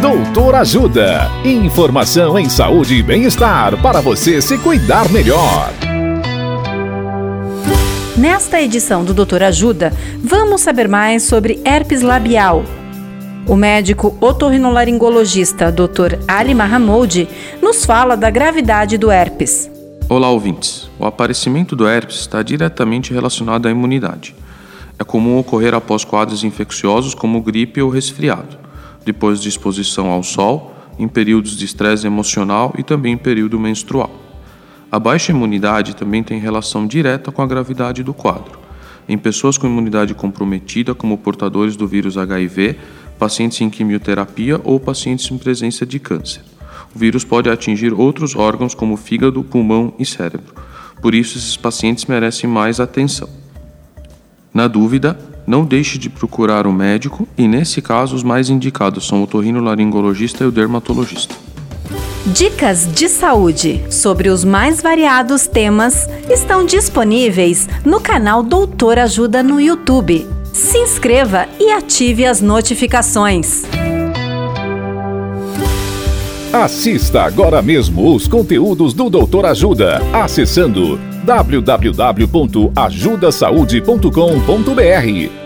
Doutor Ajuda. Informação em saúde e bem-estar para você se cuidar melhor. Nesta edição do Doutor Ajuda, vamos saber mais sobre herpes labial. O médico otorrinolaringologista Dr. Ali Mahamoud nos fala da gravidade do herpes. Olá, ouvintes. O aparecimento do herpes está diretamente relacionado à imunidade. É comum ocorrer após quadros infecciosos como gripe ou resfriado depois de exposição ao sol, em períodos de estresse emocional e também em período menstrual. A baixa imunidade também tem relação direta com a gravidade do quadro. Em pessoas com imunidade comprometida, como portadores do vírus HIV, pacientes em quimioterapia ou pacientes em presença de câncer. O vírus pode atingir outros órgãos como fígado, pulmão e cérebro. Por isso, esses pacientes merecem mais atenção. Na dúvida, não deixe de procurar o um médico e, nesse caso, os mais indicados são o torrinolaringologista e o dermatologista. Dicas de saúde sobre os mais variados temas estão disponíveis no canal Doutor Ajuda no YouTube. Se inscreva e ative as notificações. Assista agora mesmo os conteúdos do Doutor Ajuda acessando www.ajudasaude.com.br